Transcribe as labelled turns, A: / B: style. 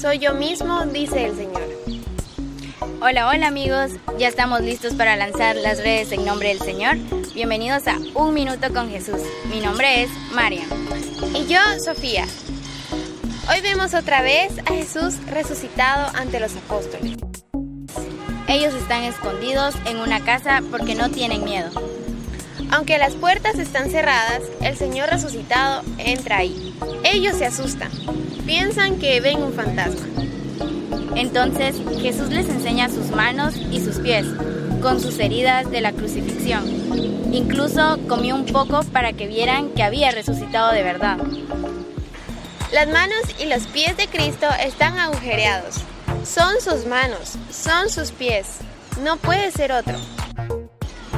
A: Soy yo mismo, dice el Señor.
B: Hola, hola amigos, ya estamos listos para lanzar las redes en nombre del Señor. Bienvenidos a Un Minuto con Jesús. Mi nombre es Mariam.
A: Y yo, Sofía. Hoy vemos otra vez a Jesús resucitado ante los apóstoles.
B: Ellos están escondidos en una casa porque no tienen miedo.
A: Aunque las puertas están cerradas, el Señor resucitado entra ahí. Ellos se asustan, piensan que ven un fantasma.
B: Entonces Jesús les enseña sus manos y sus pies, con sus heridas de la crucifixión. Incluso comió un poco para que vieran que había resucitado de verdad.
A: Las manos y los pies de Cristo están agujereados. Son sus manos, son sus pies. No puede ser otro.